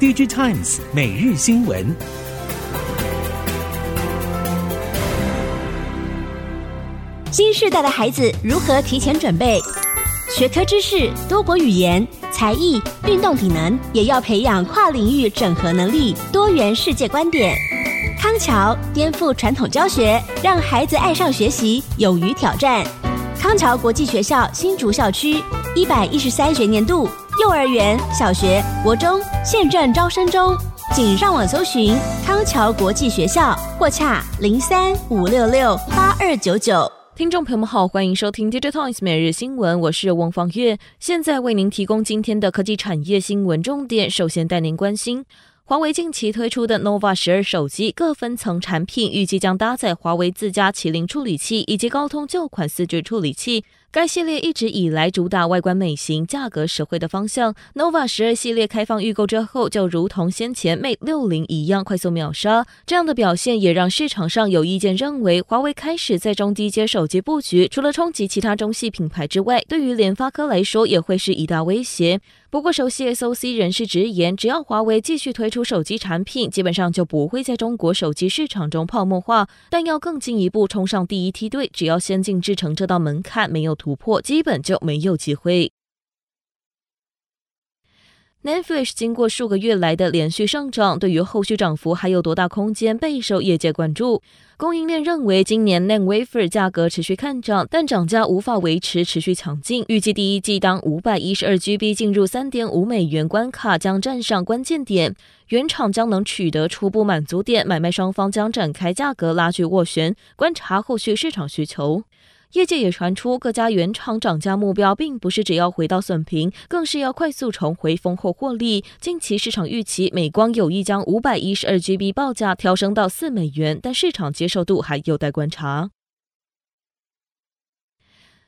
DigiTimes 每日新闻。新时代的孩子如何提前准备？学科知识、多国语言、才艺、运动体能，也要培养跨领域整合能力、多元世界观点。康桥颠覆传统教学，让孩子爱上学习，勇于挑战。康桥国际学校新竹校区一百一十三学年度幼儿园、小学、国中现正招生中，请上网搜寻康桥国际学校或洽零三五六六八二九九。听众朋友们好，欢迎收听《Digital Times 每日新闻》，我是翁方月，现在为您提供今天的科技产业新闻重点。首先带您关心。华为近期推出的 Nova 十二手机各分层产品，预计将搭载华为自家麒麟处理器以及高通旧款四 G 处理器。该系列一直以来主打外观美型、价格实惠的方向。Nova 十二系列开放预购之后，就如同先前 Mate 六零一样快速秒杀。这样的表现也让市场上有意见认为，华为开始在中低阶手机布局，除了冲击其他中系品牌之外，对于联发科来说也会是一大威胁。不过，熟悉 SOC 人士直言，只要华为继续推出手机产品，基本上就不会在中国手机市场中泡沫化。但要更进一步冲上第一梯队，只要先进制程这道门槛没有突破，基本就没有机会。NAND Flash 经过数个月来的连续上涨，对于后续涨幅还有多大空间，备受业界关注。供应链认为，今年 NAND Wafer 价格持续看涨，但涨价无法维持持续强劲。预计第一季当五百一十二 GB 进入三点五美元关卡，将站上关键点，原厂将能取得初步满足点，买卖双方将展开价格拉锯斡旋，观察后续市场需求。业界也传出，各家原厂涨价目标并不是只要回到损平，更是要快速重回丰厚获利。近期市场预期美光有意将五百一十二 GB 报价调升到四美元，但市场接受度还有待观察。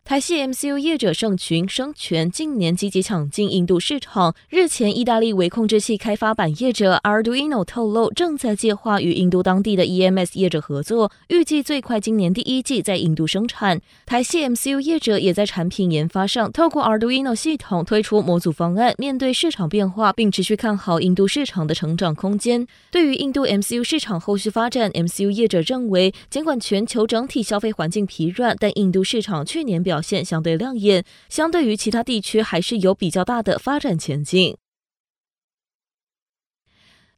台系 MCU 业者盛群生权近年积极抢进印度市场。日前，意大利微控制器开发板业者 Arduino 透露，正在计划与印度当地的 EMS 业者合作，预计最快今年第一季在印度生产。台系 MCU 业者也在产品研发上透过 Arduino 系统推出模组方案，面对市场变化，并持续看好印度市场的成长空间。对于印度 MCU 市场后续发展，MCU 业者认为，尽管全球整体消费环境疲软，但印度市场去年表表现相对亮眼，相对于其他地区还是有比较大的发展前景。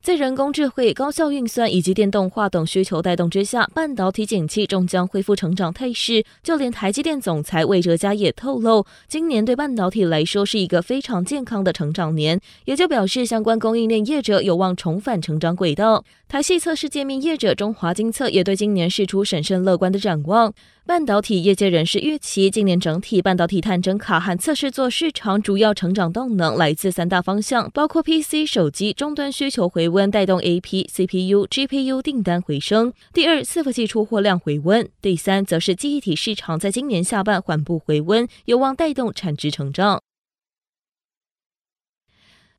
在人工智慧、高效运算以及电动化等需求带动之下，半导体景气终将恢复成长态势。就连台积电总裁魏哲嘉也透露，今年对半导体来说是一个非常健康的成长年，也就表示相关供应链业者有望重返成长轨道。台系测试界面业者中华精测也对今年释出审慎乐观的展望。半导体业界人士预期，今年整体半导体探针卡和测试座市场主要成长动能来自三大方向，包括 PC、手机终端需求回温带动 AP、CPU、GPU 订单回升；第二，伺服器出货量回温；第三，则是记忆体市场在今年下半缓步回温，有望带动产值成长。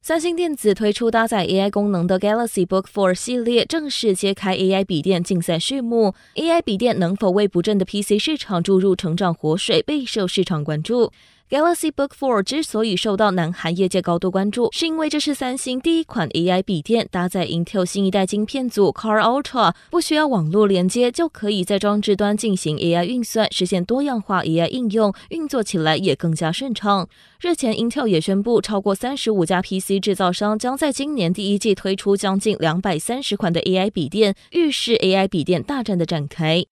三星电子推出搭载 AI 功能的 Galaxy Book 4系列，正式揭开 AI 笔电竞赛序幕。AI 笔电能否为不振的 PC 市场注入成长活水，备受市场关注。Galaxy Book 4之所以受到南韩业界高度关注，是因为这是三星第一款 AI 笔电，搭载 Intel 新一代晶片组 Core Ultra，不需要网络连接就可以在装置端进行 AI 运算，实现多样化 AI 应用，运作起来也更加顺畅。日前，Intel 也宣布，超过三十五家 PC 制造商将在今年第一季推出将近两百三十款的 AI 笔电，预示 AI 笔电大战的展开。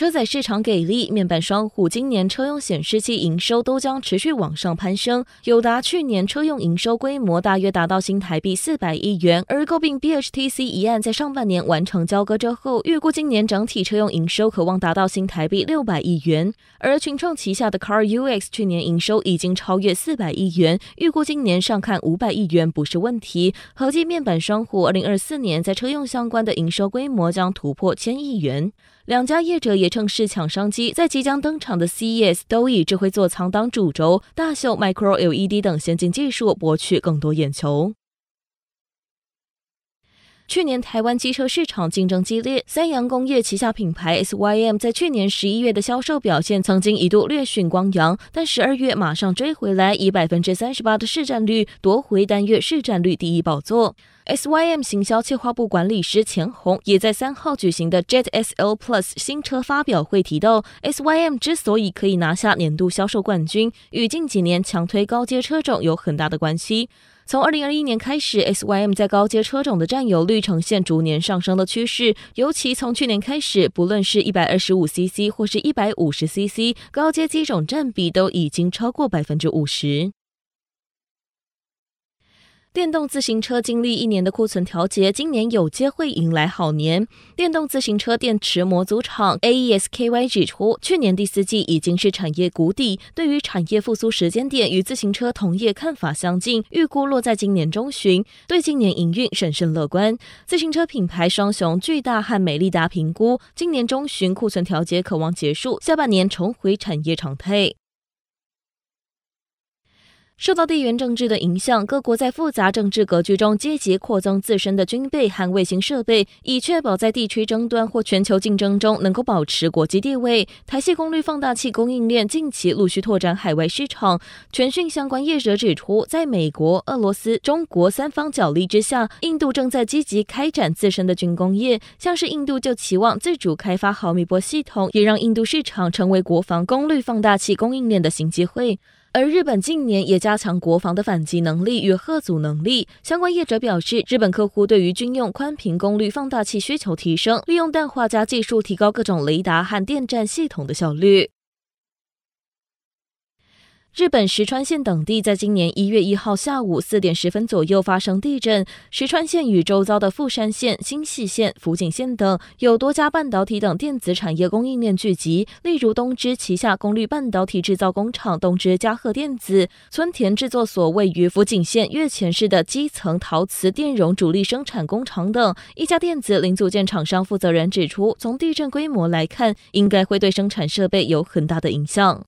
车载市场给力，面板双虎今年车用显示器营收都将持续往上攀升。友达去年车用营收规模大约达到新台币四百亿元，而购并 BHTC 一案在上半年完成交割之后，预估今年整体车用营收可望达到新台币六百亿元。而群创旗下的 CarUX 去年营收已经超越四百亿元，预估今年上看五百亿元不是问题。合计面板双虎二零二四年在车用相关的营收规模将突破千亿元。两家业者也趁势抢商机，在即将登场的 CES 都以智慧座舱当主轴，大秀 Micro LED 等先进技术，博取更多眼球。去年台湾机车市场竞争激烈，三洋工业旗下品牌 SYM 在去年十一月的销售表现曾经一度略逊光阳，但十二月马上追回来，以百分之三十八的市占率夺回单月市占率第一宝座。SYM 行销策划部管理师钱红也在三号举行的 Jet SL Plus 新车发表会提到，SYM 之所以可以拿下年度销售冠军，与近几年强推高阶车种有很大的关系。从二零二一年开始，SYM 在高阶车种的占有率呈现逐年上升的趋势，尤其从去年开始，不论是一百二十五 CC 或是一百五十 CC，高阶机种占比都已经超过百分之五十。电动自行车经历一年的库存调节，今年有机会迎来好年。电动自行车电池模组厂 AES-KY 指出，去年第四季已经是产业谷底，对于产业复苏时间点与自行车同业看法相近，预估落在今年中旬，对今年营运审慎乐观。自行车品牌双雄巨大和美利达评估，今年中旬库存调节可望结束，下半年重回产业常态。受到地缘政治的影响，各国在复杂政治格局中积极扩增自身的军备和卫星设备，以确保在地区争端或全球竞争中能够保持国际地位。台系功率放大器供应链近期陆续拓展海外市场。全讯相关业者指出，在美国、俄罗斯、中国三方角力之下，印度正在积极开展自身的军工业。像是印度就期望自主开发毫米波系统，也让印度市场成为国防功率放大器供应链的新机会。而日本近年也加强国防的反击能力与核组能力。相关业者表示，日本客户对于军用宽频功率放大器需求提升，利用氮化镓技术提高各种雷达和电站系统的效率。日本石川县等地在今年一月一号下午四点十分左右发生地震。石川县与周遭的富山县、新潟县、福井县等有多家半导体等电子产业供应链聚集，例如东芝旗下功率半导体制造工厂东芝嘉贺电子、村田制作所位于福井县越前市的基层陶瓷电容主力生产工厂等。一家电子零组件厂商负责人指出，从地震规模来看，应该会对生产设备有很大的影响。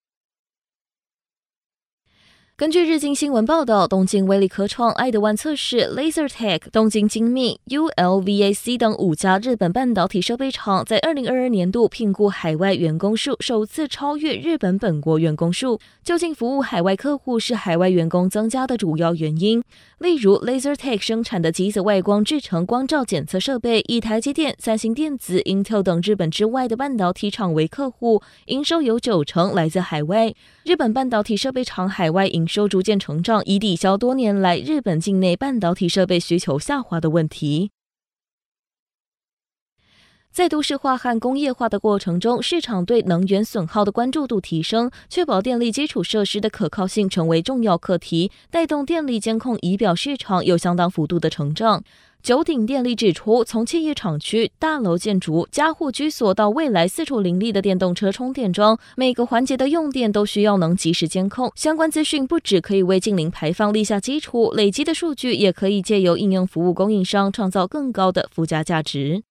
根据日经新闻报道，东京威力科创、爱德万测试、LaserTech、东京精密、ULVAC 等五家日本半导体设备厂，在二零二二年度聘雇海外员工数首次超越日本本国员工数。就近服务海外客户是海外员工增加的主要原因？例如，LaserTech 生产的极紫外光制成光照检测设备，以台积电、三星电子、Intel 等日本之外的半导体厂为客户，营收有九成来自海外。日本半导体设备厂海外营收逐渐成长，以抵消多年来日本境内半导体设备需求下滑的问题。在都市化和工业化的过程中，市场对能源损耗的关注度提升，确保电力基础设施的可靠性成为重要课题，带动电力监控仪表市场有相当幅度的成长。九鼎电力指出，从企业厂区、大楼建筑、家户居所到未来四处林立的电动车充电桩，每个环节的用电都需要能及时监控。相关资讯不只可以为近零排放立下基础，累积的数据也可以借由应用服务供应商创造更高的附加价值。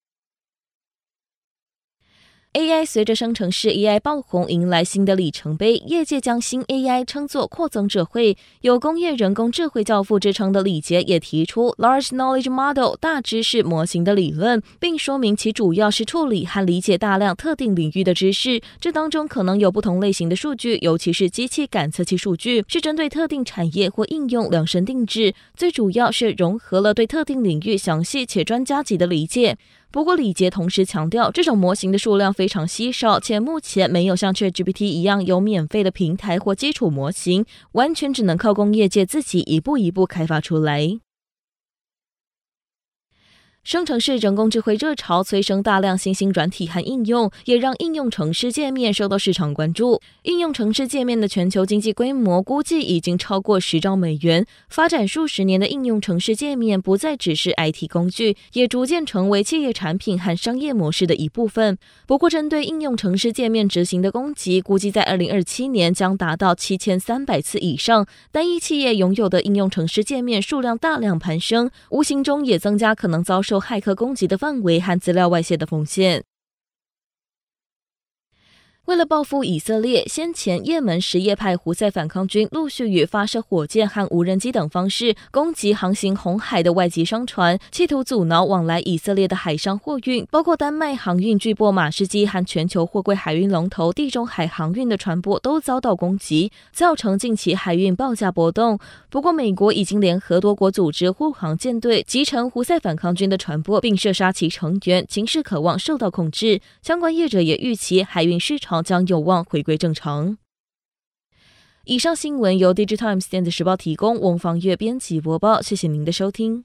AI 随着生成式 AI 爆红，迎来新的里程碑。业界将新 AI 称作扩增者会，有工业人工智慧教父之称的李杰也提出 Large Knowledge Model 大知识模型的理论，并说明其主要是处理和理解大量特定领域的知识。这当中可能有不同类型的数据，尤其是机器感测器数据，是针对特定产业或应用量身定制。最主要是融合了对特定领域详细且专家级的理解。不过，李杰同时强调，这种模型的数量非常稀少，且目前没有像 ChatGPT 一样有免费的平台或基础模型，完全只能靠工业界自己一步一步开发出来。生成式人工智慧热潮催生大量新兴软体和应用，也让应用程式界面受到市场关注。应用程式界面的全球经济规模估计已经超过十兆美元。发展数十年的应用程式界面不再只是 IT 工具，也逐渐成为企业产品和商业模式的一部分。不过，针对应用程式界面执行的攻击，估计在二零二七年将达到七千三百次以上。单一企业拥有的应用程式界面数量大量攀升，无形中也增加可能遭受。受骇客攻击的范围和资料外泄的风险。为了报复以色列，先前也门什叶派胡塞反抗军陆续以发射火箭和无人机等方式攻击航行红海的外籍商船，企图阻挠往来以色列的海上货运，包括丹麦航运巨擘马士基和全球货柜海运龙头地中海航运的船舶都遭到攻击，造成近期海运报价波动。不过，美国已经联合多国组织护航舰队击沉胡塞反抗军的船舶，并射杀其成员，情势可望受到控制。相关业者也预期海运市场场将有望回归正常。以上新闻由《Digital Times 电子时报》提供，翁方月编辑播报。谢谢您的收听。